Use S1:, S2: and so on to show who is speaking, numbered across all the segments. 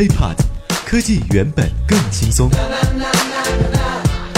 S1: HiPod，科技原本更轻松。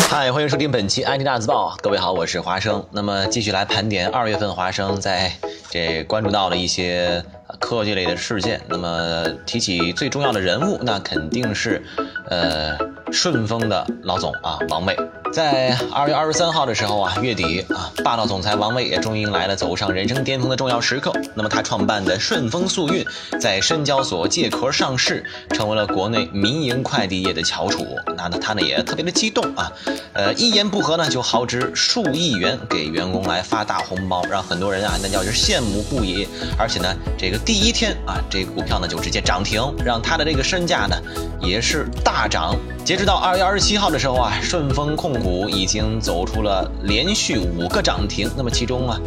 S2: 嗨，欢迎收听本期 IT 大字报。各位好，我是华生。那么继续来盘点二月份华生在这关注到了一些科技类的事件。那么提起最重要的人物，那肯定是呃顺丰的老总啊，王卫。在二月二十三号的时候啊，月底啊，霸道总裁王卫也终于迎来了走上人生巅峰的重要时刻。那么他创办的顺丰速运在深交所借壳上市，成为了国内民营快递业的翘楚。那呢，他呢也特别的激动啊，呃，一言不合呢就豪掷数亿元给员工来发大红包，让很多人啊那叫是羡慕不已。而且呢，这个第一天啊，这个股票呢就直接涨停，让他的这个身价呢也是大涨。截止到二月二十七号的时候啊，顺丰控股已经走出了连续五个涨停。那么其中啊，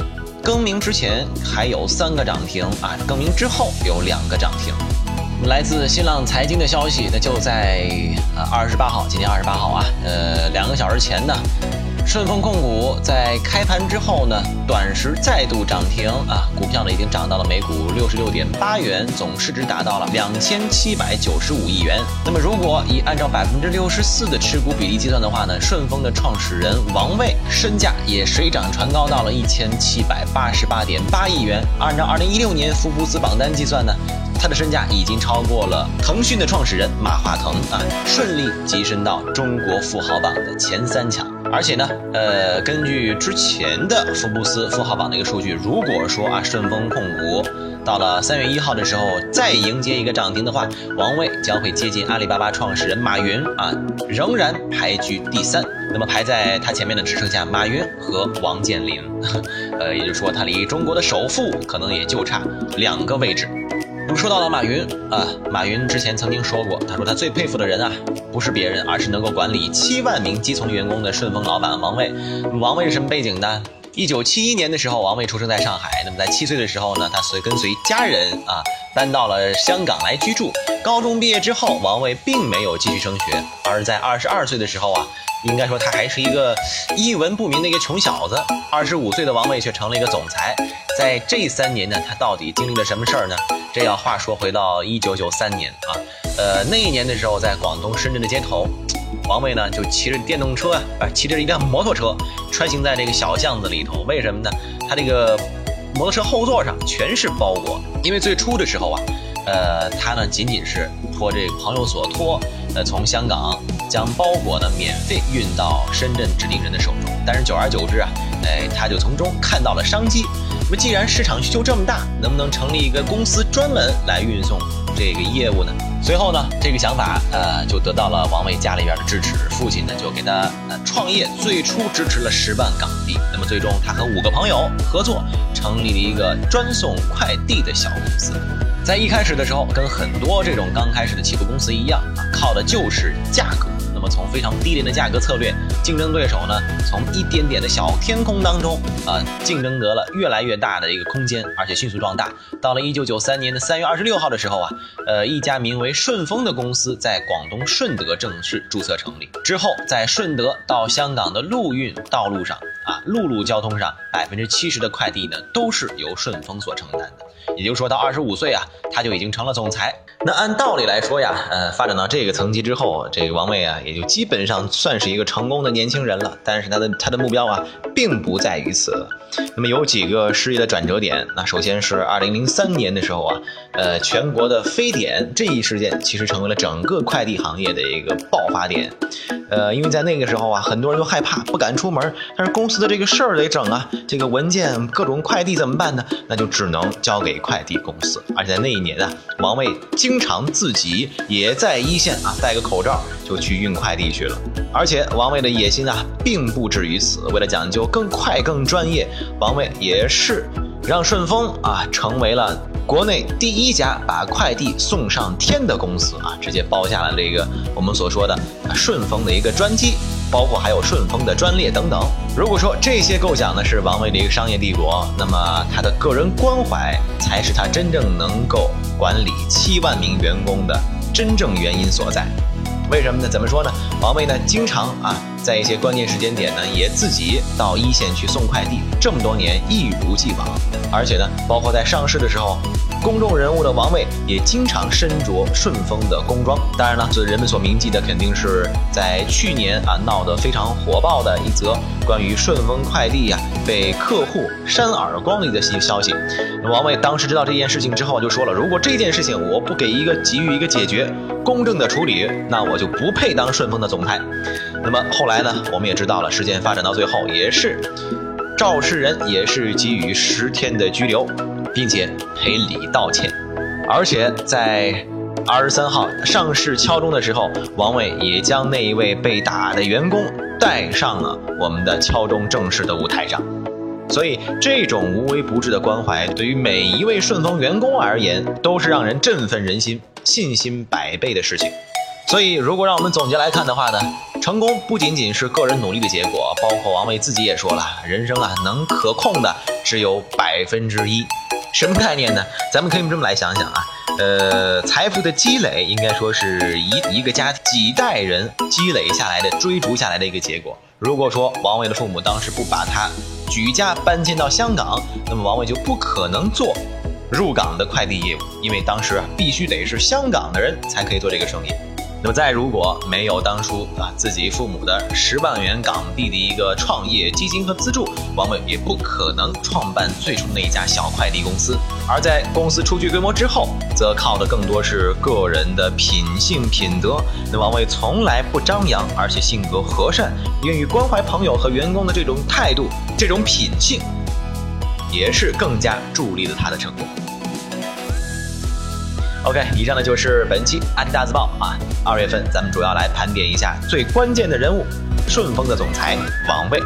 S2: 更名之前还有三个涨停啊，更名之后有两个涨停。来自新浪财经的消息，那就在呃二十八号，今天二十八号啊，呃两个小时前呢。顺丰控股在开盘之后呢，短时再度涨停啊，股票呢已经涨到了每股六十六点八元，总市值达到了两千七百九十五亿元。那么如果以按照百分之六十四的持股比例计算的话呢，顺丰的创始人王卫身价也水涨船高到了一千七百八十八点八亿元。按照二零一六年福布斯榜单计算呢，他的身价已经超过了腾讯的创始人马化腾啊，顺利跻身到中国富豪榜的前三强。而且呢，呃，根据之前的福布斯富豪榜的一个数据，如果说啊顺丰控股到了三月一号的时候再迎接一个涨停的话，王卫将会接近阿里巴巴创始人马云啊，仍然排居第三。那么排在他前面的只剩下马云和王健林，呃，也就是说他离中国的首富可能也就差两个位置。那么说到了马云啊，马云之前曾经说过，他说他最佩服的人啊，不是别人，而是能够管理七万名基层员工的顺丰老板王卫。王卫是什么背景呢？一九七一年的时候，王卫出生在上海。那么在七岁的时候呢，他随跟随家人啊搬到了香港来居住。高中毕业之后，王卫并没有继续升学，而在二十二岁的时候啊。应该说他还是一个一文不名的一个穷小子。二十五岁的王卫却成了一个总裁。在这三年呢，他到底经历了什么事儿呢？这要话说回到一九九三年啊，呃，那一年的时候，在广东深圳的街头，王卫呢就骑着电动车啊，啊，骑着一辆摩托车，穿行在这个小巷子里头。为什么呢？他这个摩托车后座上全是包裹，因为最初的时候啊。呃，他呢仅仅是托这朋友所托，呃，从香港将包裹呢免费运到深圳指定人的手中。但是久而久之啊，哎，他就从中看到了商机。那么既然市场需求这么大，能不能成立一个公司专门来运送这个业务呢？随后呢，这个想法呃就得到了王伟家里边的支持，父亲呢就给他呃创业，最初支持了十万港币。那么最终他和五个朋友合作，成立了一个专送快递的小公司。在一开始的时候，跟很多这种刚开始的起步公司一样啊，靠的就是价格。从非常低廉的价格策略，竞争对手呢，从一点点的小天空当中啊，竞争得了越来越大的一个空间，而且迅速壮大。到了一九九三年的三月二十六号的时候啊，呃，一家名为顺丰的公司在广东顺德正式注册成立。之后，在顺德到香港的陆运道路上啊，陆路交通上百分之七十的快递呢，都是由顺丰所承担的。也就是说到二十五岁啊，他就已经成了总裁。那按道理来说呀，呃，发展到这个层级之后，这个王卫啊，也就基本上算是一个成功的年轻人了。但是他的他的目标啊，并不在于此。那么有几个事业的转折点。那首先是二零零三年的时候啊，呃，全国的非典这一事件，其实成为了整个快递行业的一个爆发点。呃，因为在那个时候啊，很多人都害怕，不敢出门。但是公司的这个事儿得整啊，这个文件、各种快递怎么办呢？那就只能交给快递公司。而且在那一年啊，王卫经常自己也在一线啊，戴个口罩就去运快递去了。而且王卫的野心啊，并不止于此。为了讲究更快、更专业，王卫也是让顺丰啊成为了。国内第一家把快递送上天的公司啊，直接包下了这个我们所说的顺丰的一个专机，包括还有顺丰的专列等等。如果说这些构想呢是王卫的一个商业帝国，那么他的个人关怀才是他真正能够管理七万名员工的真正原因所在。为什么呢？怎么说呢？王卫呢，经常啊，在一些关键时间点呢，也自己到一线去送快递，这么多年一如既往。而且呢，包括在上市的时候，公众人物的王卫也经常身着顺丰的工装。当然了，这人们所铭记的肯定是在去年啊闹得非常火爆的一则关于顺丰快递呀被客户扇耳光的一个新消息。那王卫当时知道这件事情之后就说了：“如果这件事情我不给一个给予一个解决、公正的处理，那我就不配当顺丰的总裁。”那么后来呢，我们也知道了，事件发展到最后也是。肇事人也是给予十天的拘留，并且赔礼道歉，而且在二十三号上市敲钟的时候，王伟也将那一位被打的员工带上了我们的敲钟正式的舞台上。所以，这种无微不至的关怀，对于每一位顺丰员工而言，都是让人振奋人心、信心百倍的事情。所以，如果让我们总结来看的话呢？成功不仅仅是个人努力的结果，包括王伟自己也说了，人生啊能可控的只有百分之一，什么概念呢？咱们可以这么来想想啊，呃，财富的积累应该说是一一个家几代人积累下来的、追逐下来的一个结果。如果说王伟的父母当时不把他举家搬迁到香港，那么王伟就不可能做入港的快递业务，因为当时啊必须得是香港的人才可以做这个生意。那么再如果没有当初啊自己父母的十万元港币的一个创业基金和资助，王伟也不可能创办最初那一家小快递公司。而在公司初具规模之后，则靠的更多是个人的品性品德。那王伟从来不张扬，而且性格和善，愿意关怀朋友和员工的这种态度，这种品性，也是更加助力了他的成功。OK，以上呢就是本期安大字报啊。二月份咱们主要来盘点一下最关键的人物，顺丰的总裁王卫。